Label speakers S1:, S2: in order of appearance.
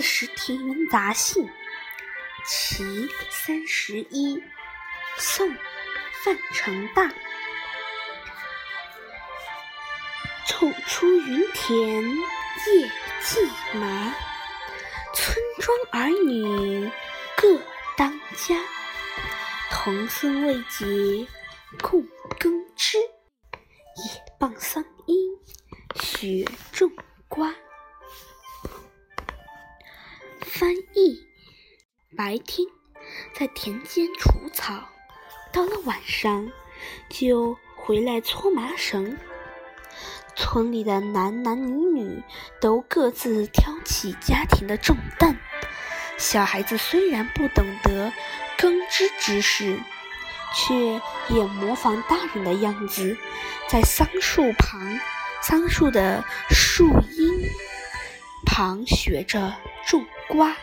S1: 十田园杂兴·其三十一，宋·范成大。昼出耘田夜绩麻，村庄儿女各当家。童孙未解供耕织，野傍桑阴雪种瓜。翻译：白天在田间除草，到了晚上就回来搓麻绳。村里的男男女女都各自挑起家庭的重担。小孩子虽然不懂得耕织知识，却也模仿大人的样子，在桑树旁、桑树的树荫旁学着种瓜。